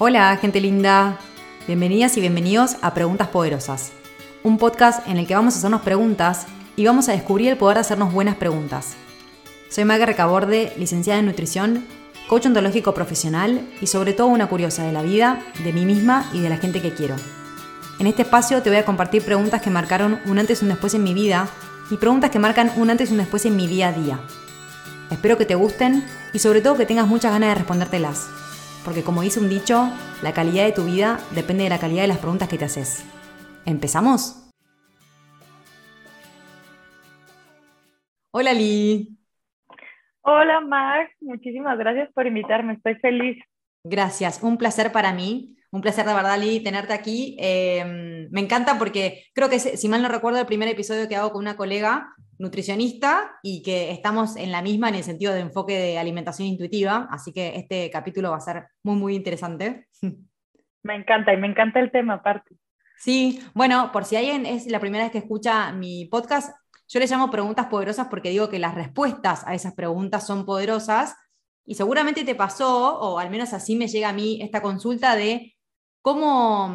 Hola, gente linda. Bienvenidas y bienvenidos a Preguntas Poderosas, un podcast en el que vamos a hacernos preguntas y vamos a descubrir el poder de hacernos buenas preguntas. Soy Maga Recaborde, licenciada en nutrición, coach ontológico profesional y sobre todo una curiosa de la vida, de mí misma y de la gente que quiero. En este espacio te voy a compartir preguntas que marcaron un antes y un después en mi vida y preguntas que marcan un antes y un después en mi día a día. Espero que te gusten y sobre todo que tengas muchas ganas de respondértelas porque como dice un dicho, la calidad de tu vida depende de la calidad de las preguntas que te haces. ¿Empezamos? Hola Lee. Hola Max, muchísimas gracias por invitarme, estoy feliz. Gracias, un placer para mí. Un placer de verdad, Lee, tenerte aquí. Eh, me encanta porque creo que, si mal no recuerdo, el primer episodio que hago con una colega nutricionista y que estamos en la misma en el sentido de enfoque de alimentación intuitiva, así que este capítulo va a ser muy, muy interesante. Me encanta y me encanta el tema aparte. Sí, bueno, por si alguien es la primera vez que escucha mi podcast, yo le llamo preguntas poderosas porque digo que las respuestas a esas preguntas son poderosas y seguramente te pasó, o al menos así me llega a mí esta consulta de cómo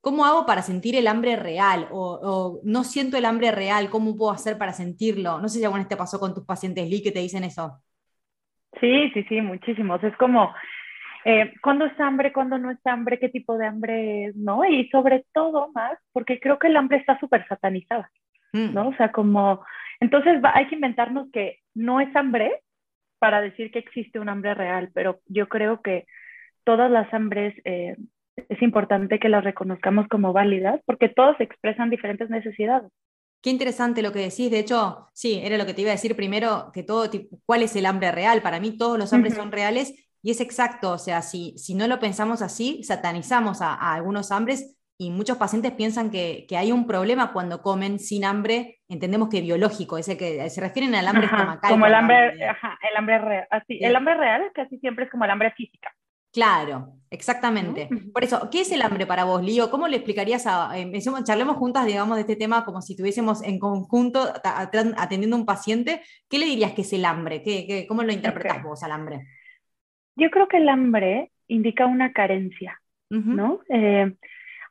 ¿Cómo hago para sentir el hambre real? O, no siento el hambre real, ¿cómo puedo hacer para sentirlo? No sé si alguna vez te pasó con tus pacientes, Lee, que te dicen eso. Sí, sí, sí, muchísimos. Es como, eh, ¿cuándo es hambre? ¿Cuándo no es hambre? ¿Qué tipo de hambre es? ¿No? Y sobre todo más, porque creo que el hambre está súper satanizada, mm. ¿no? O sea, como, entonces hay que inventarnos que no es hambre para decir que existe un hambre real, pero yo creo que todas las hambres eh, es importante que las reconozcamos como válidas porque todos expresan diferentes necesidades. Qué interesante lo que decís. De hecho, sí, era lo que te iba a decir primero, que todo, ¿cuál es el hambre real? Para mí todos los hambres son reales y es exacto. O sea, si, si no lo pensamos así, satanizamos a, algunos hambres y muchos pacientes piensan que, que, hay un problema cuando comen sin hambre, entendemos que biológico, ese que se refieren al hambre estomacal. Como el hambre, ajá, el hambre real, así, el hambre real casi siempre es como el hambre física. Claro, exactamente. Por eso, ¿qué es el hambre para vos, Lío? ¿Cómo le explicarías a, eh, charlemos juntas, digamos, de este tema como si estuviésemos en conjunto atendiendo a un paciente? ¿Qué le dirías que es el hambre? ¿Qué, cómo lo interpretas vos al hambre? Yo creo que el hambre indica una carencia, ¿no? Eh,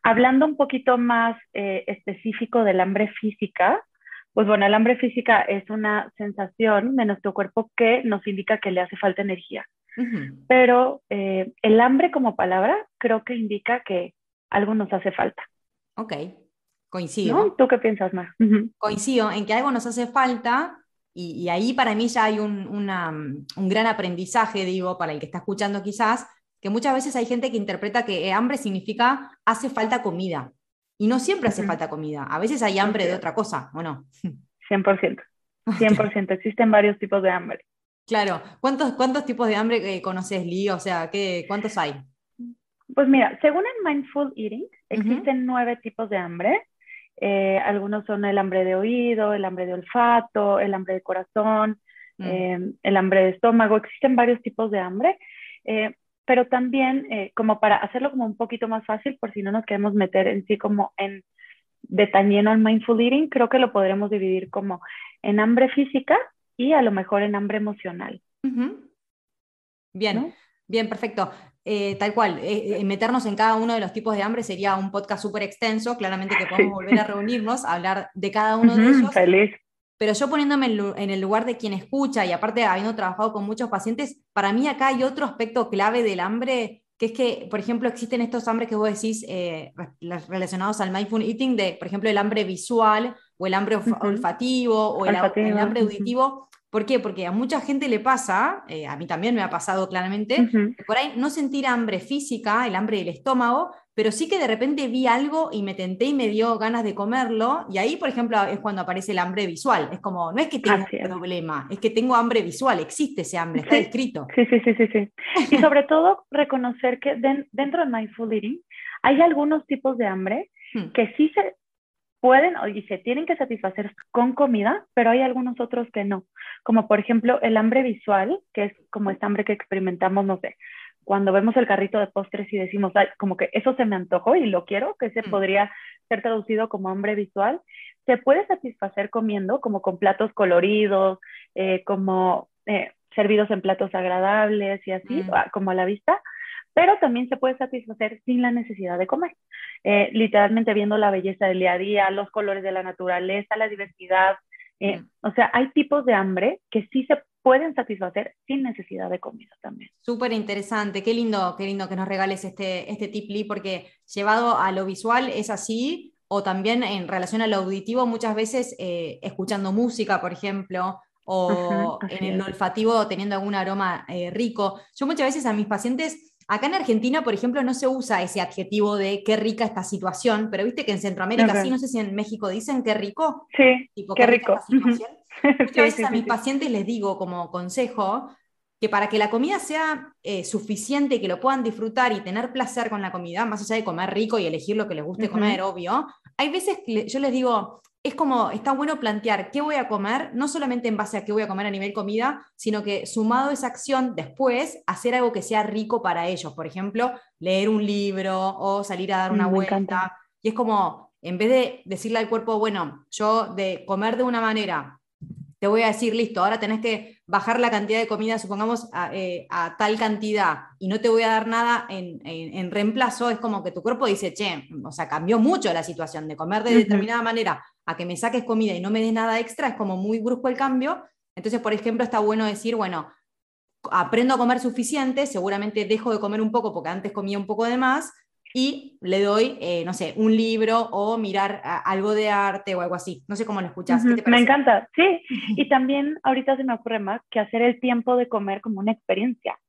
hablando un poquito más eh, específico del hambre física, pues bueno, el hambre física es una sensación de nuestro cuerpo que nos indica que le hace falta energía. Pero eh, el hambre como palabra creo que indica que algo nos hace falta. Ok, coincido. ¿Tú qué piensas más? Coincido en que algo nos hace falta y, ahí para mí ya hay un, un, gran aprendizaje, digo, para el que está escuchando quizás, que muchas veces hay gente que interpreta que hambre significa hace falta comida. Y no siempre hace falta comida. A veces hay hambre de otra cosa, ¿o no? 100%. 100%. Existen varios tipos de hambre. Claro. ¿Cuántos, cuántos tipos de hambre eh, conoces, Lee? O sea, ¿qué, ¿cuántos hay? Pues mira, según el Mindful Eating, existen nueve tipos de hambre. Eh, algunos son el hambre de oído, el hambre de olfato, el hambre de corazón, mm. em, el hambre de estómago. Existen varios tipos de hambre, eh, pero también como para hacerlo como un poquito más fácil, por si no nos queremos meter en sí como en detalle al mindful eating, creo que lo podremos dividir como en hambre física, y a lo mejor en hambre emocional. Bien, bien, perfecto. Eh, tal cual, eh, eh, meternos en cada uno de los tipos de hambre sería un podcast súper extenso, claramente que podemos volver a reunirnos, a hablar de cada uno de ellos. Feliz. Pero yo poniéndome en el lugar de quien escucha y aparte habiendo trabajado con muchos pacientes, para mí acá hay otro aspecto clave del hambre, que es que, por ejemplo, existen estos hambres que vos decís relacionados al mindful eating, de, por ejemplo, el hambre visual o el hambre olfativo o el, hambre auditivo, ¿Por qué? Porque a mucha gente le pasa, eh, a mí también me ha pasado claramente, por ahí no sentir hambre física, el hambre del estómago, pero sí que de repente vi algo y me tenté y me dio ganas de comerlo, y ahí, por ejemplo, es cuando aparece el hambre visual. Es como, no es que tengo un problema, es que tengo hambre visual, existe ese hambre, está escrito. Sí, sí, sí, sí, sí. Y sobre todo reconocer que dentro de Mindful Eating hay algunos tipos de hambre hmm. que sí se, pueden y se tienen que satisfacer con comida, pero hay algunos otros que no, como por ejemplo el hambre visual, que es como esta hambre que experimentamos, no sé, cuando vemos el carrito de postres y decimos, como que eso se me antojó y lo quiero, que se mm. podría ser traducido como hambre visual, se puede satisfacer comiendo, como con platos coloridos, eh, como eh, servidos en platos agradables y así, mm. como a la vista, pero también se puede satisfacer sin la necesidad de comer. Eh, literalmente viendo la belleza del día a día, los colores de la naturaleza, la diversidad. Eh, mm. O sea, hay tipos de hambre que sí se pueden satisfacer sin necesidad de comida también. Súper interesante, qué lindo, qué lindo que nos regales este, este tip, Lee, porque llevado a lo visual es así, o también en relación a lo auditivo, muchas veces eh, escuchando música, por ejemplo, o en el olfativo teniendo algún aroma eh, rico. Yo muchas veces a mis pacientes, acá en Argentina, por ejemplo, no se usa ese adjetivo de qué rica esta situación, pero viste que en Centroamérica sí, no sé si en México dicen qué rico. Sí, qué, rico. Muchas veces a mis pacientes les digo como consejo que para que la comida sea eh, suficiente, que lo puedan disfrutar y tener placer con la comida, más allá de comer rico y elegir lo que les guste comer, obvio, hay veces que yo les digo, es como, está bueno plantear qué voy a comer, no solamente en base a qué voy a comer a nivel comida, sino que sumado a esa acción, después hacer algo que sea rico para ellos. Por ejemplo, leer un libro o salir a dar una mm, vuelta. Y es como, en vez de decirle al cuerpo, bueno, yo de comer de una manera te voy a decir, listo, ahora tenés que bajar la cantidad de comida, supongamos, a, eh, tal cantidad y no te voy a dar nada en, reemplazo, es como que tu cuerpo dice, che, o sea, cambió mucho la situación de comer de determinada manera a que me saques comida y no me des nada extra, es como muy brusco el cambio. Entonces, por ejemplo, está bueno decir, bueno, aprendo a comer suficiente, seguramente dejo de comer un poco porque antes comía un poco de más, y le doy, eh, no sé, un libro o mirar algo de arte o algo así. No sé cómo lo escuchas. Me encanta, sí. Y también ahorita se me ocurre más que hacer el tiempo de comer como una experiencia,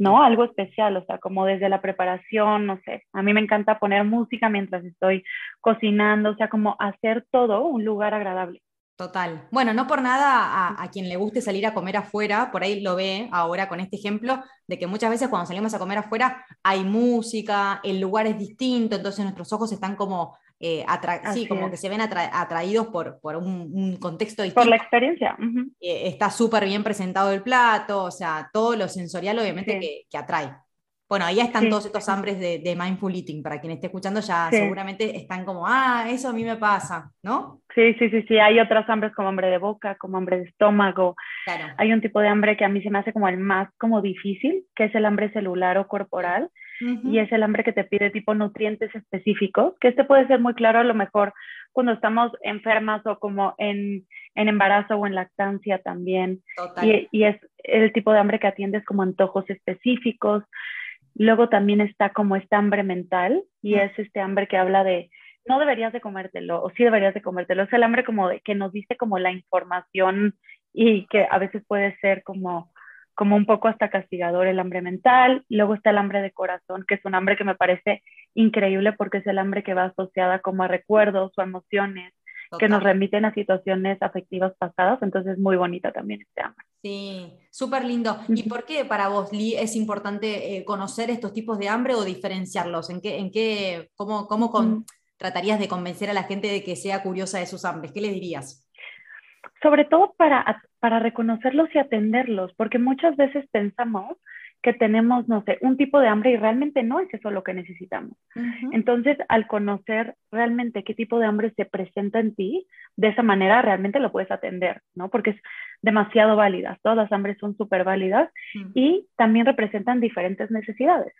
¿no? Algo especial, o sea, como desde la preparación, no sé. A mí me encanta poner música mientras estoy cocinando, o sea, como hacer todo un lugar agradable. Total. Bueno, no por nada a, quien le guste salir a comer afuera, por ahí lo ve ahora con este ejemplo, de que muchas veces cuando salimos a comer afuera hay música, el lugar es distinto, entonces nuestros ojos están como, eh, sí, como que se ven atraídos por, por un, contexto distinto. Por la experiencia. Eh, está súper bien presentado el plato, o sea, todo lo sensorial obviamente que atrae. Bueno, ahí están todos estos hambres de, mindful eating. Para quien esté escuchando, ya seguramente están como, ah, eso a mí me pasa, ¿no? Sí, sí, sí, sí. Hay otros hambres como hambre de boca, como hambre de estómago. Claro. Hay un tipo de hambre que a mí se me hace como el más como difícil, que es el hambre celular o corporal. Y es el hambre que te pide tipo nutrientes específicos, que este puede ser muy claro a lo mejor cuando estamos enfermas o como en, en embarazo o en lactancia también. Y, y, es el tipo de hambre que atiendes como antojos específicos. Luego también está como esta hambre mental y es este hambre que habla de no deberías de comértelo o sí deberías de comértelo. Es el hambre como de que nos dice como la información y que a veces puede ser como como un poco hasta castigador el hambre mental. Luego está el hambre de corazón, que es un hambre que me parece increíble porque es el hambre que va asociada como a recuerdos o emociones que nos remiten a situaciones afectivas pasadas, entonces muy bonita también este hambre. Sí, súper lindo. ¿Y por qué para vos, Lee, es importante eh, conocer estos tipos de hambre o diferenciarlos? ¿En qué, en qué, cómo, cómo tratarías de convencer a la gente de que sea curiosa de sus hambres? ¿Qué le dirías? Sobre todo para, para reconocerlos y atenderlos, porque muchas veces pensamos que tenemos, no sé, un tipo de hambre y realmente no es eso lo que necesitamos. Entonces, al conocer realmente qué tipo de hambre se presenta en ti, de esa manera realmente lo puedes atender, ¿no? Porque es demasiado válida. Todas las hambres son súper válidas y también representan diferentes necesidades.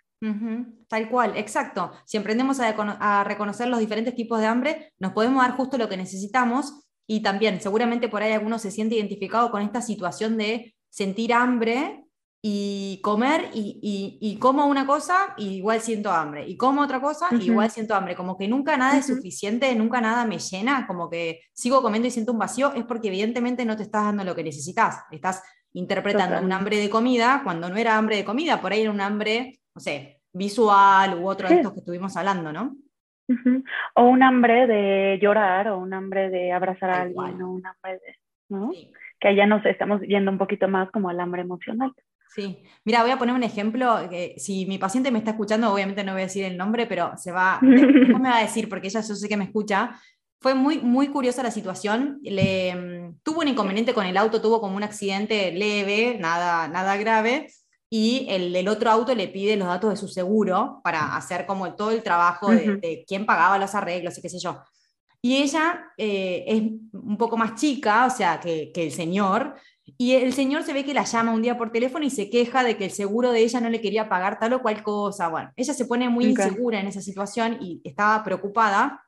Tal cual, exacto. Si aprendemos a, a reconocer los diferentes tipos de hambre, nos podemos dar justo lo que necesitamos y también seguramente por ahí alguno se siente identificado con esta situación de sentir hambre y comer y, como una cosa y igual siento hambre, y como otra cosa y igual siento hambre, como que nunca nada es suficiente, nunca nada me llena, como que sigo comiendo y siento un vacío, es porque evidentemente no te estás dando lo que necesitas, estás interpretando un hambre de comida cuando no era hambre de comida, por ahí era un hambre, no sé, visual u otro de estos que estuvimos hablando, ¿no? O un hambre de llorar, o un hambre de abrazar a alguien, o un hambre de, ¿no? Que allá nos estamos yendo un poquito más como al hambre emocional. Sí, mira, voy a poner un ejemplo, que si mi paciente me está escuchando, obviamente no voy a decir el nombre, pero se va, después me va a decir, porque ella yo sé que me escucha, fue muy, muy curiosa la situación, le, mm, tuvo un inconveniente con el auto, tuvo como un accidente leve, nada, nada grave, y el, el otro auto le pide los datos de su seguro para hacer como todo el trabajo de, quién pagaba los arreglos y qué sé yo. Y ella eh, es un poco más chica, o sea, que, que el señor, Y el señor se ve que la llama un día por teléfono y se queja de que el seguro de ella no le quería pagar tal o cual cosa. Bueno, ella se pone muy insegura en esa situación y estaba preocupada.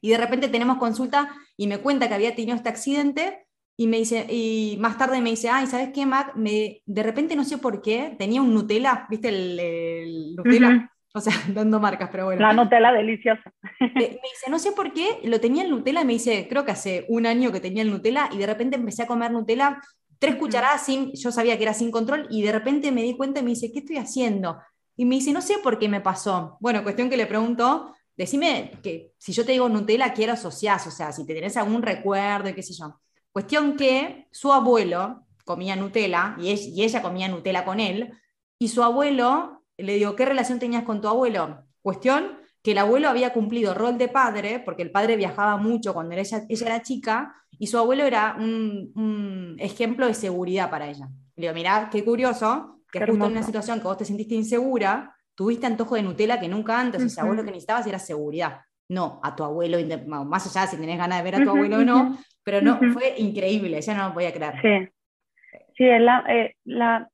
Y de repente tenemos consulta y me cuenta que había tenido este accidente y me dice, y más tarde me dice, ay, ¿sabes qué, Mac? Me, de repente no sé por qué, tenía un Nutella, ¿viste el, Nutella? O sea, dando marcas, pero bueno. La Nutella deliciosa. Me, dice, no sé por qué, lo tenía el Nutella, me dice, creo que hace un año que tenía el Nutella, y de repente empecé a comer Nutella, tres cucharadas sin, yo sabía que era sin control, y de repente me di cuenta y me dice, ¿qué estoy haciendo? Y me dice, no sé por qué me pasó. Bueno, cuestión que le pregunto, decime que si yo te digo Nutella, quiero asociar, o sea, si te tenés algún recuerdo y qué sé yo. Cuestión que su abuelo comía Nutella y, ella comía Nutella con él, y su abuelo le digo, ¿qué relación tenías con tu abuelo? Cuestión que el abuelo había cumplido rol de padre, porque el padre viajaba mucho cuando ella, ella era chica, y su abuelo era un, ejemplo de seguridad para ella. Le digo, mirá, qué curioso, que justo en una situación que vos te sentiste insegura, tuviste antojo de Nutella que nunca antes, ese abuelo que necesitabas era seguridad. No, a tu abuelo, más allá si tenés ganas de ver a tu abuelo o no, pero no, fue increíble, ya no lo podía creer. Sí, sí, la, eh, la,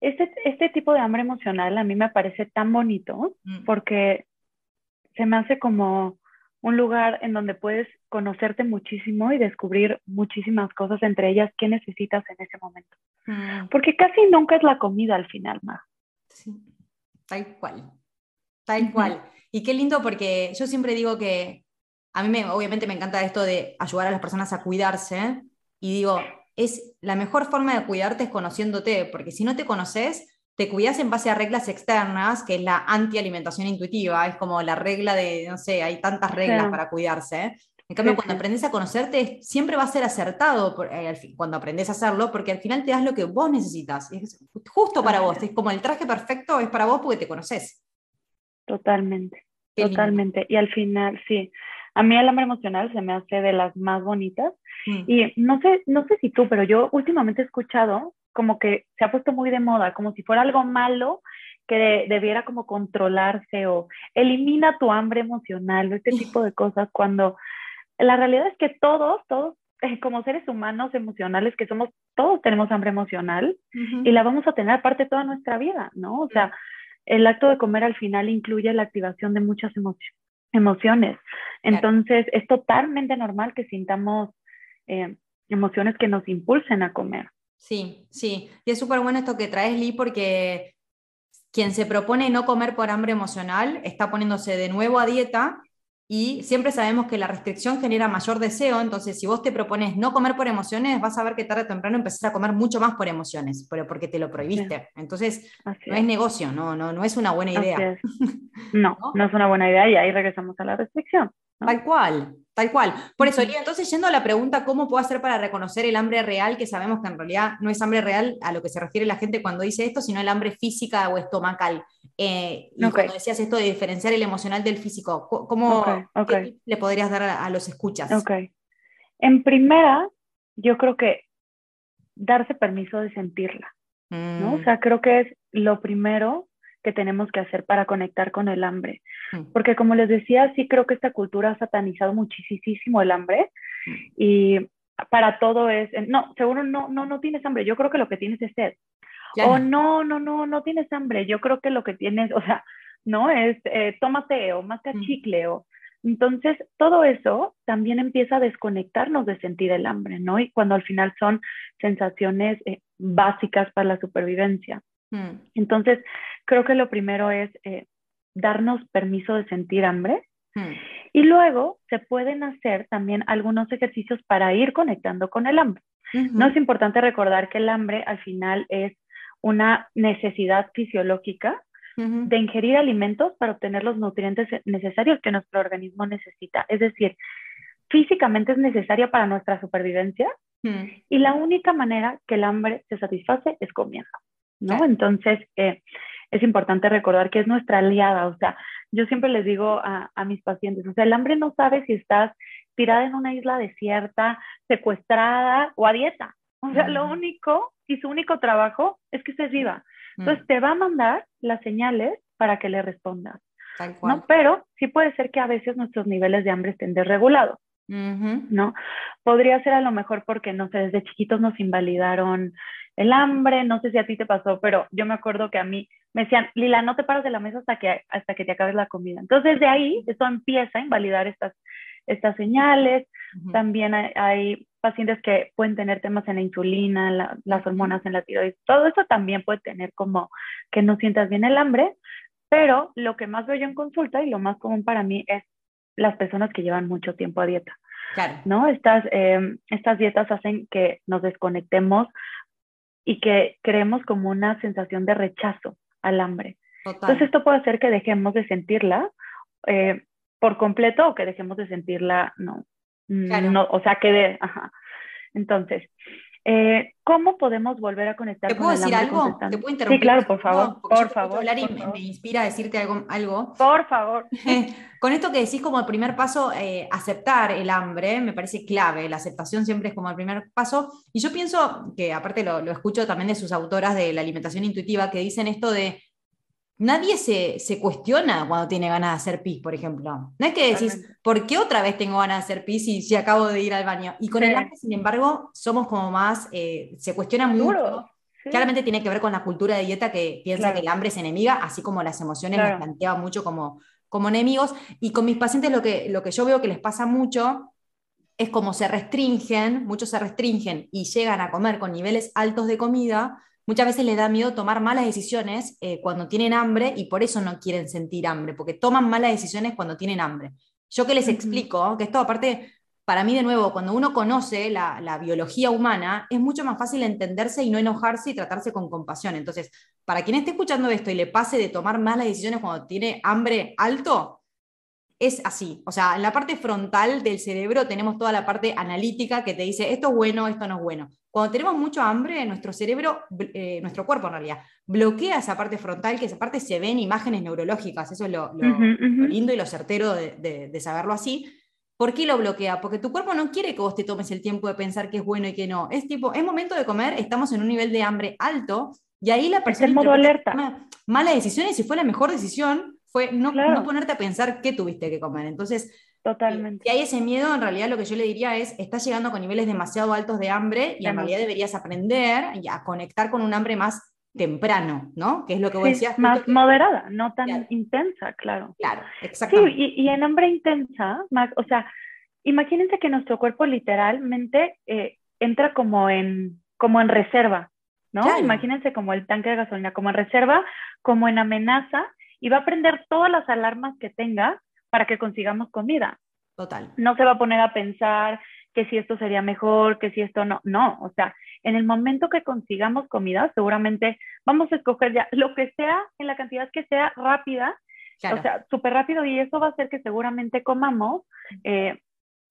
este, este tipo de hambre emocional a mí me parece tan bonito mm. porque se me hace como un lugar en donde puedes conocerte muchísimo y descubrir muchísimas cosas, entre ellas qué necesitas en ese momento. Mm. Porque casi nunca es la comida al final, más. Sí, tal cual, tal cual. Y qué lindo porque yo siempre digo que a mí me, obviamente me encanta esto de ayudar a las personas a cuidarse y digo, es la mejor forma de cuidarte es conociéndote, porque si no te conoces, te cuidas en base a reglas externas, que es la anti-alimentación intuitiva, es como la regla de, no sé, hay tantas reglas para cuidarse. En cambio, cuando aprendes a conocerte, siempre va a ser acertado eh, cuando aprendes a hacerlo, porque al final te das lo que vos necesitas. Es justo para vos. Es como el traje perfecto es para vos porque te conoces. Totalmente. totalmente. Y al final, sí. A mí el hambre emocional se me hace de las más bonitas. Mm. Y no sé, no sé si tú, pero yo últimamente he escuchado como que se ha puesto muy de moda, como si fuera algo malo que debiera como controlarse o elimina tu hambre emocional, este tipo de cosas, cuando la realidad es que todos, todos eh, como seres humanos emocionales que somos, todos tenemos hambre emocional y la vamos a tener parte toda nuestra vida, ¿no? O sea, el acto de comer al final incluye la activación de muchas emociones emociones. Entonces, es totalmente normal que sintamos eh, emociones que nos impulsen a comer. Sí, sí. Y es súper bueno esto que traes, Lee, porque quien se propone no comer por hambre emocional está poniéndose de nuevo a dieta y siempre sabemos que la restricción genera mayor deseo, entonces si vos te propones no comer por emociones, vas a ver que tarde o temprano empezás a comer mucho más por emociones, pero porque te lo prohibiste. Entonces, no es. negocio, no, no, no es una buena idea. No, no, es una buena idea y ahí regresamos a la restricción. Tal cual, tal cual. Por eso, Lía, entonces yendo a la pregunta, ¿cómo puedo hacer para reconocer el hambre real? Que sabemos que en realidad no es hambre real a lo que se refiere la gente cuando dice esto, sino el hambre física o estomacal. Eh, y cuando decías esto de diferenciar el emocional del físico, ¿cómo le podrías dar a, los escuchas? Ok. En primera, yo creo que darse permiso de sentirla, ¿no? O mm. sea, creo que es lo primero que tenemos que hacer para conectar con el hambre. Mm. Porque como les decía, sí creo que esta cultura ha satanizado muchísimo el hambre mm. y para todo es, no, seguro no, no, no tienes hambre, yo creo que lo que tienes es sed. O no, no, no, no tienes hambre, yo creo que lo que tienes, o sea, no es eh, tómate o más mm. chicle o... Entonces, todo eso también empieza a desconectarnos de sentir el hambre, ¿no? Y cuando al final son sensaciones eh, básicas para la supervivencia. Mm. Entonces, creo que lo primero es eh, darnos permiso de sentir hambre. Mm. Y luego se pueden hacer también algunos ejercicios para ir conectando con el hambre. No es importante recordar que el hambre al final es una necesidad fisiológica de ingerir alimentos para obtener los nutrientes necesarios que nuestro organismo necesita. Es decir, físicamente es necesaria para nuestra supervivencia mm. y la única manera que el hambre se satisface es comiendo. ¿No? Entonces, eh, es importante recordar que es nuestra aliada, o sea, yo siempre les digo a, mis pacientes, o sea, el hambre no sabe si estás tirada en una isla desierta, secuestrada o a dieta. O sea, lo único y su único trabajo es que estés viva. Entonces te va a mandar las señales para que le respondas. ¿no? Pero sí puede ser que a veces nuestros niveles de hambre estén desregulados. ¿no? Podría ser a lo mejor porque, no sé, desde chiquitos nos invalidaron el hambre, no sé si a ti te pasó, pero yo me acuerdo que a mí me decían, Lila, no te paras de la mesa hasta que, hasta que te acabes la comida. Entonces, de ahí, eso empieza a invalidar estas, estas señales. También hay, pacientes que pueden tener temas en la insulina, las hormonas en la tiroides. Todo eso también puede tener como que no sientas bien el hambre, pero lo que más veo yo en consulta y lo más común para mí es las personas que llevan mucho tiempo a dieta. ¿no? Estas, em, estas dietas hacen que nos desconectemos y que creemos como una sensación de rechazo al hambre. Entonces esto puede hacer que dejemos de sentirla eh, por completo o que dejemos de sentirla, no, no o sea, que de, ajá. Entonces, eh, ¿Cómo podemos volver a conectar ¿Te puedo decir algo? ¿Te puedo interrumpir? Sí, claro, por favor, por favor. Hablar y me, inspira a decirte algo. algo. Por favor. Con esto que decís como el primer paso, eh, aceptar el hambre, me parece clave. La aceptación siempre es como el primer paso. Y yo pienso que, aparte lo, lo escucho también de sus autoras de la alimentación intuitiva, que dicen esto de nadie se, cuestiona cuando tiene ganas de hacer pis, por ejemplo. No es que decís, ¿por qué otra vez tengo ganas de hacer pis si, si acabo de ir al baño? Y con el hambre, sin embargo, somos como más, eh, se cuestiona mucho. Claramente tiene que ver con la cultura de dieta que piensa que el hambre es enemiga, así como las emociones las planteaba mucho como, como enemigos. Y con mis pacientes lo que, lo que yo veo que les pasa mucho es como se restringen, muchos se restringen y llegan a comer con niveles altos de comida, muchas veces les da miedo tomar malas decisiones eh, cuando tienen hambre y por eso no quieren sentir hambre, porque toman malas decisiones cuando tienen hambre. Yo que les explico, que esto aparte, para mí de nuevo, cuando uno conoce la, biología humana, es mucho más fácil entenderse y no enojarse y tratarse con compasión. Entonces, para quien esté escuchando esto y le pase de tomar malas decisiones cuando tiene hambre alto, es así. O sea, en la parte frontal del cerebro tenemos toda la parte analítica que te dice esto es bueno, esto no es bueno. Cuando tenemos mucho hambre, nuestro cerebro, eh, nuestro cuerpo en realidad, bloquea esa parte frontal, que esa parte se ve en imágenes neurológicas. Eso es lo, lindo y lo certero de, saberlo así. ¿Por qué lo bloquea? Porque tu cuerpo no quiere que vos te tomes el tiempo de pensar qué es bueno y qué no. Es tipo, es momento de comer, estamos en un nivel de hambre alto y ahí la persona... Es modo alerta. Mala decisión y si fue la mejor decisión, fue no, no, ponerte a pensar qué tuviste que comer. Entonces, Totalmente. Si hay ese miedo, en realidad lo que yo le diría es, estás llegando con niveles demasiado altos de hambre y en realidad deberías aprender a conectar con un hambre más temprano, ¿no? Que es lo que vos decías. Más moderada, no tan intensa, claro. Claro, exactamente. Sí, y, en hambre intensa, más, o sea, imagínense que nuestro cuerpo literalmente eh, entra como en, como en reserva, ¿no? Imagínense como el tanque de gasolina, como en reserva, como en amenaza, y va a prender todas las alarmas que tenga para que consigamos comida. Total. No se va a poner a pensar que si esto sería mejor, que si esto no. No, o sea, en el momento que consigamos comida, seguramente vamos a escoger ya lo que sea, en la cantidad que sea rápida, o sea, súper rápido, y eso va a hacer que seguramente comamos eh,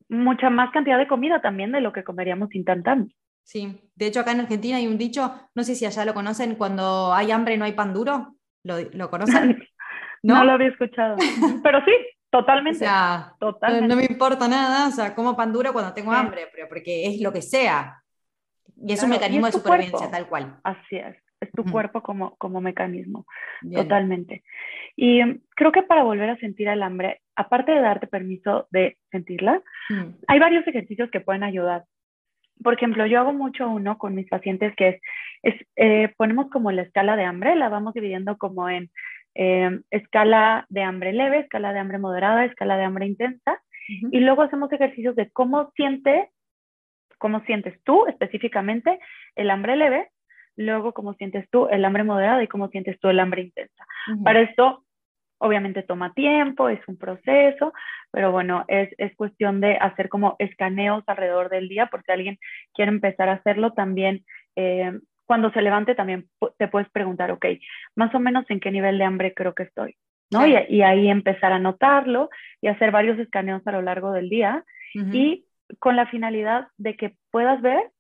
mucha más cantidad de comida también de lo que comeríamos instantáneo. Sí, de hecho acá en Argentina hay un dicho, no sé si allá lo conocen, cuando hay hambre no hay pan duro, ¿lo, lo conocen? ¿No? lo había escuchado. Pero sí, totalmente. O sea, totalmente. No, me importa nada, o sea, como pan duro cuando tengo hambre, pero porque es lo que sea. Y es un mecanismo de supervivencia, tal cual. Así es, es tu cuerpo como, como mecanismo, totalmente. Y mm, creo que para volver a sentir el hambre, aparte de darte permiso de sentirla, mm. hay varios ejercicios que pueden ayudar. Por ejemplo, yo hago mucho uno con mis pacientes que es, es eh, ponemos como la escala de hambre, la vamos dividiendo como en Em, escala de hambre leve, escala de hambre moderada, escala de hambre intensa, y luego hacemos ejercicios de cómo siente, cómo sientes tú específicamente el hambre leve, luego cómo sientes tú el hambre moderada y cómo sientes tú el hambre intensa. Para esto, obviamente toma tiempo, es un proceso, pero bueno, es, es, cuestión de hacer como escaneos alrededor del día, por si alguien quiere empezar a hacerlo, también eh, cuando se levante también te puedes preguntar, ok, más o menos en qué nivel de hambre creo que estoy, ¿no? Y, ahí empezar a notarlo y hacer varios escaneos a lo largo del día y con la finalidad de que puedas ver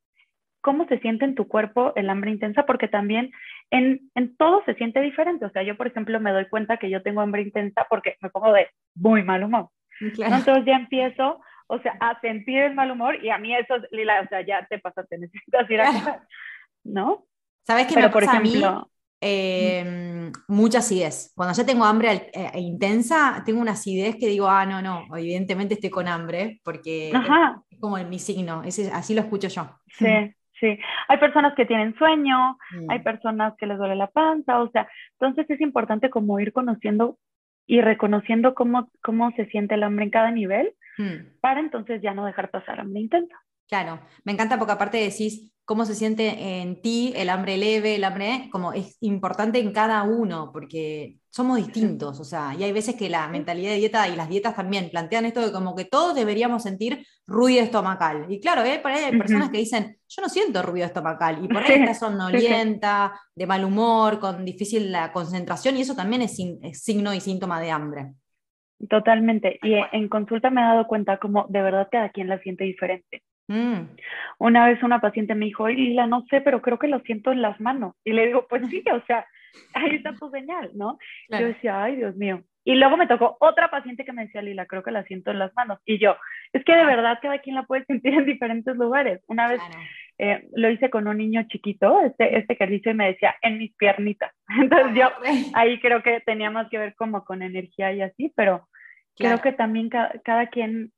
cómo se siente en tu cuerpo el hambre intensa, porque también en, en todo se siente diferente. O sea, yo, por ejemplo, me doy cuenta que yo tengo hambre intensa porque me pongo de muy mal humor. Entonces ya empiezo, o sea, a sentir el mal humor y a mí eso, Lila, o sea, ya te pasaste, necesitas ir a comer. ¿No? ¿Sabes qué me pasa por ejemplo, a mí? Eh, mucha acidez. Cuando ya tengo hambre eh, e intensa, tengo una acidez que digo, ah, no, no, evidentemente estoy con hambre, porque es como mi signo, así lo escucho yo. Sí, sí. Hay personas que tienen sueño, mm. hay personas que les duele la panza, o sea, entonces es importante como ir conociendo y reconociendo cómo, cómo se siente el hambre en cada nivel, mm. para entonces ya no dejar pasar hambre intensa. Claro, me encanta porque aparte decís cómo se siente en ti el hambre leve, el hambre, como es importante en cada uno, porque somos distintos, o sea, y hay veces que la mentalidad de dieta y las dietas también plantean esto de como que todos deberíamos sentir ruido estomacal. Y claro, ¿eh? por ahí hay personas que dicen, yo no siento ruido estomacal, y por ahí estás somnolienta, de mal humor, con difícil la concentración, y eso también es, es signo y síntoma de hambre. Totalmente. Y en consulta me he dado cuenta como de verdad cada quien la siente diferente. Mm. Una vez una paciente me dijo, Lila, no sé, pero creo que lo siento en las manos. Y le digo, pues sí, o sea, ahí está tu señal, ¿no? Yo decía, ay, Dios mío. Y luego me tocó otra paciente que me decía, Lila, creo que la siento en las manos. Y yo, es que de verdad cada quien la puede sentir en diferentes lugares. Una vez eh, lo hice con un niño chiquito, este, este ejercicio, y me decía, en mis piernitas. Entonces yo ahí creo que tenía más que ver como con energía y así, pero creo que también cada quien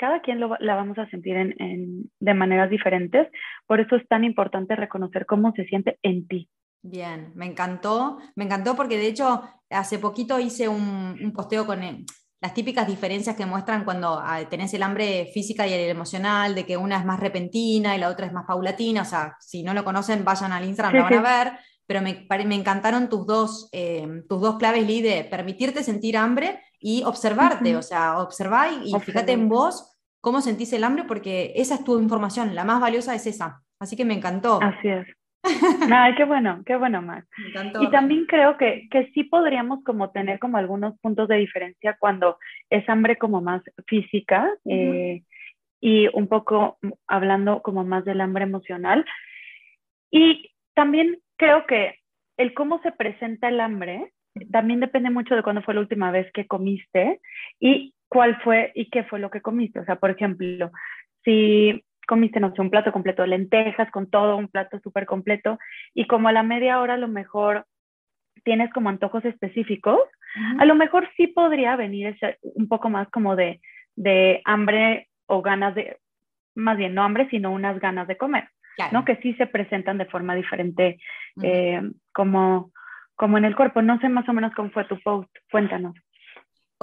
cada quien la vamos a sentir en, de maneras diferentes. Por eso es tan importante reconocer cómo se siente en ti. Bien, me encantó. Me encantó porque de hecho hace poquito hice un, posteo con eh, las típicas diferencias que muestran cuando ah, tenés el hambre física y el emocional, de que una es más repentina y la otra es más paulatina. O sea, si no lo conocen, vayan al Instagram, lo van a ver. Pero me, me encantaron tus dos, eh, tus dos claves, Lee, de permitirte sentir hambre y observarte, o sea, observar y, fíjate en vos cómo sentís el hambre, porque esa es tu información, la más valiosa es esa. Así que me encantó. Así es. Ay, qué bueno, qué bueno, Max. Y también creo que, que sí podríamos como tener como algunos puntos de diferencia cuando es hambre como más física eh, y un poco hablando como más del hambre emocional. Y también creo que el cómo se presenta el hambre también depende mucho de cuándo fue la última vez que comiste y cuál fue y qué fue lo que comiste. O sea, por ejemplo, si comiste, no sé, un plato completo de lentejas con todo, un plato súper completo, y como a la media hora a lo mejor tienes como antojos específicos, a lo mejor sí podría venir un poco más como de, de hambre o ganas de, más bien no hambre, sino unas ganas de comer, ¿no? Que sí se presentan de forma diferente eh, como como en el cuerpo. No sé más o menos cómo fue tu post, cuéntanos.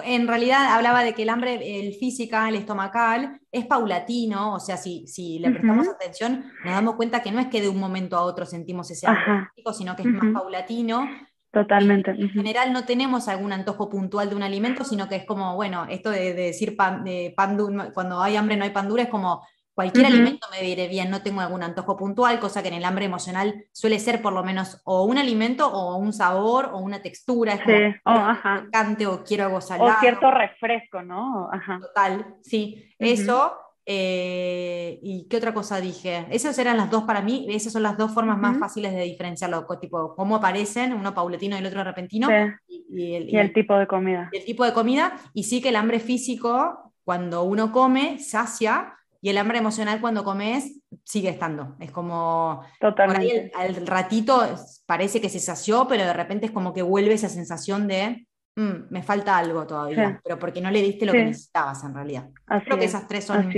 En realidad hablaba de que el hambre, el física, el estomacal, es paulatino, o sea, si, si le prestamos atención, nos damos cuenta que no es que de un momento a otro sentimos ese hambre físico, sino que es más paulatino. Totalmente. En, general no tenemos algún antojo puntual de un alimento, sino que es como, bueno, esto de, decir pan, de pan cuando hay hambre no hay pan dura, es como Cualquier alimento me diré bien, no tengo algún antojo puntual, cosa que en el hambre emocional suele ser por lo menos o un alimento o un sabor o una textura, es sí. como o quiero algo salado. O cierto refresco, ¿no? Total, sí. Eso, eh, ¿y qué otra cosa dije? Esas eran las dos para mí, esas son las dos formas más fáciles de diferenciarlo, tipo cómo aparecen, uno paulatino y el otro repentino. Y, el, tipo de comida. el tipo de comida, y sí que el hambre físico, cuando uno come, sacia, y el hambre emocional cuando comes sigue estando. Es como. Totalmente. al, ratito parece que se sació, pero de repente es como que vuelve esa sensación de. Mm, me falta algo todavía, pero porque no le diste lo que necesitabas en realidad. creo que esas tres son.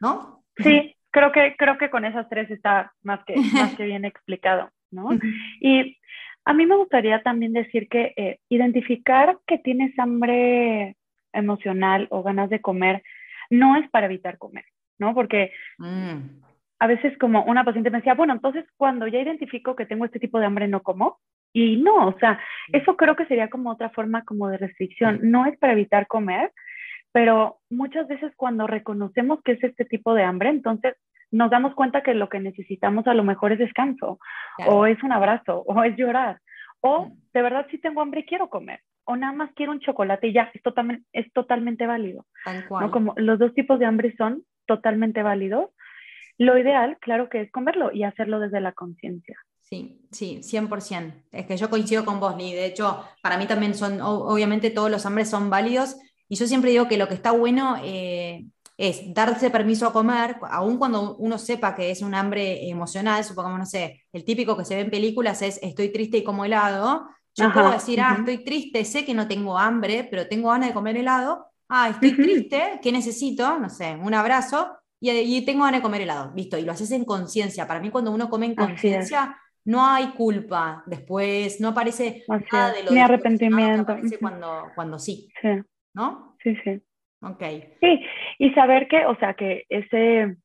¿No? Sí, creo que, creo que con esas tres está más que, más que bien explicado. ¿no? Y a mí me gustaría también decir que eh, identificar que tienes hambre emocional o ganas de comer no es para evitar comer. ¿No? Porque mm. a veces como una paciente me decía, bueno, entonces cuando ya identifico que tengo este tipo de hambre no como. Y no, o sea, mm. eso creo que sería como otra forma como de restricción. Mm. No es para evitar comer, pero muchas veces cuando reconocemos que es este tipo de hambre, entonces nos damos cuenta que lo que necesitamos a lo mejor es descanso, o es un abrazo, o es llorar, o de verdad si tengo hambre y quiero comer, o nada más quiero un chocolate y ya, es totalmente, es totalmente válido. ¿no? Como los dos tipos de hambre son totalmente válido. Lo ideal, claro que es comerlo y hacerlo desde la conciencia. Sí, sí, 100%. Es que yo coincido con vos, Lee. De hecho, para mí también son, obviamente todos los hambres son válidos. Y yo siempre digo que lo que está bueno, eh, es darse permiso a comer, aun cuando uno sepa que es un hambre emocional, supongamos, no sé, el típico que se ve en películas es estoy triste y como helado. Yo puedo decir, ah, estoy triste, sé que no tengo hambre, pero tengo ganas de comer helado. Ah, estoy triste, ¿qué necesito? No sé, un abrazo y, tengo ganas de comer helado. Listo, y lo haces en conciencia. Para mí, cuando uno come en conciencia, no hay culpa después, no aparece nada de lo Ni arrepentimiento. Aparece cuando, cuando sí. Sí. ¿No? Sí, sí. Ok. Sí, y saber que, o sea, que ese,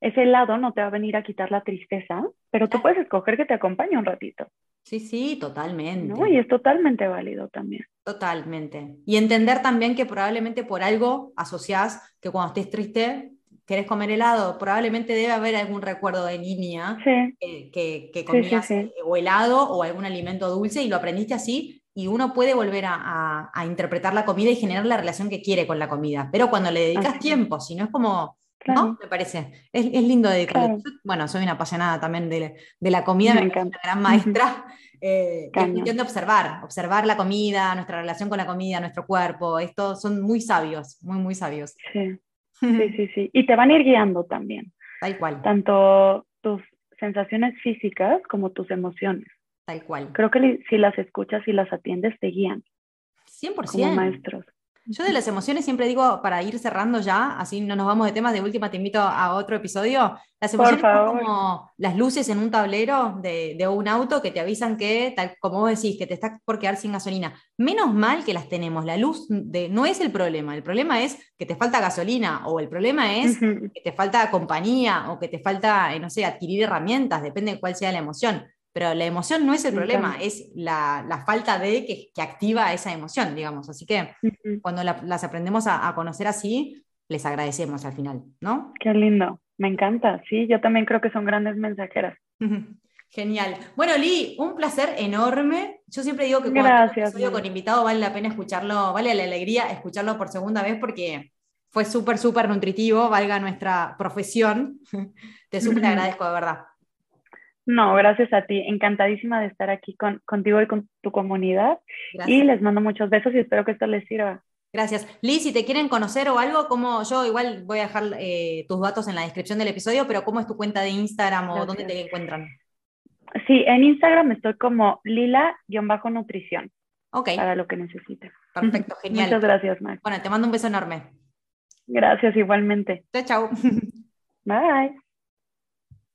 ese helado no te va a venir a quitar la tristeza, pero tú puedes escoger que te acompañe un ratito. Sí, sí, totalmente. ¿no? Y es totalmente válido también. Totalmente. Y entender también que probablemente por algo asociás que cuando estés triste querés comer helado, probablemente debe haber algún recuerdo de niña que, que, comías o helado o algún alimento dulce y lo aprendiste así y uno puede volver a, interpretar la comida y generar la relación que quiere con la comida. Pero cuando le dedicas tiempo, si no es como, ¿no? Me parece. Es, lindo dedicarle. Bueno, soy una apasionada también de, la comida, me, encanta. Una gran maestra. Eh, es de observar, observar la comida, nuestra relación con la comida, nuestro cuerpo. Estos son muy sabios, muy, muy sabios. Sí. Sí, sí, sí. Y te van a ir guiando también. Tal cual. Tanto tus sensaciones físicas como tus emociones. Tal cual. Creo que si las escuchas y las atiendes, te guían. 100%. Como maestros. Yo de las emociones siempre digo, para ir cerrando ya, así no nos vamos de temas, de última te invito a otro episodio. Las emociones son como las luces en un tablero de, de, un auto que te avisan que, tal como vos decís, que te estás por quedar sin gasolina. Menos mal que las tenemos. La luz de, no es el problema. El problema es que te falta gasolina o el problema es que te falta compañía o que te falta, eh, no sé, adquirir herramientas, depende de cuál sea la emoción pero la emoción no es el problema, es la, falta de que, activa esa emoción, digamos. Así que cuando las aprendemos a, conocer así, les agradecemos al final, ¿no? Qué lindo, me encanta, sí, yo también creo que son grandes mensajeras. Genial. Bueno, Lee, un placer enorme. Yo siempre digo que cuando Gracias, episodio con invitado vale la pena escucharlo, vale la alegría escucharlo por segunda vez porque fue súper, súper nutritivo, valga nuestra profesión. Te súper agradezco, de verdad. No, gracias a ti. Encantadísima de estar aquí con, contigo y con tu comunidad. Y les mando muchos besos y espero que esto les sirva. Gracias. Liz, si te quieren conocer o algo, como yo igual voy a dejar eh, tus datos en la descripción del episodio, pero ¿cómo es tu cuenta de Instagram o dónde te encuentran? Sí, en Instagram estoy como lila-nutrición. Ok. Para lo que necesiten. Perfecto, genial. Muchas gracias, Mar. Bueno, te mando un beso enorme. Gracias, igualmente. Chao, chao. Bye.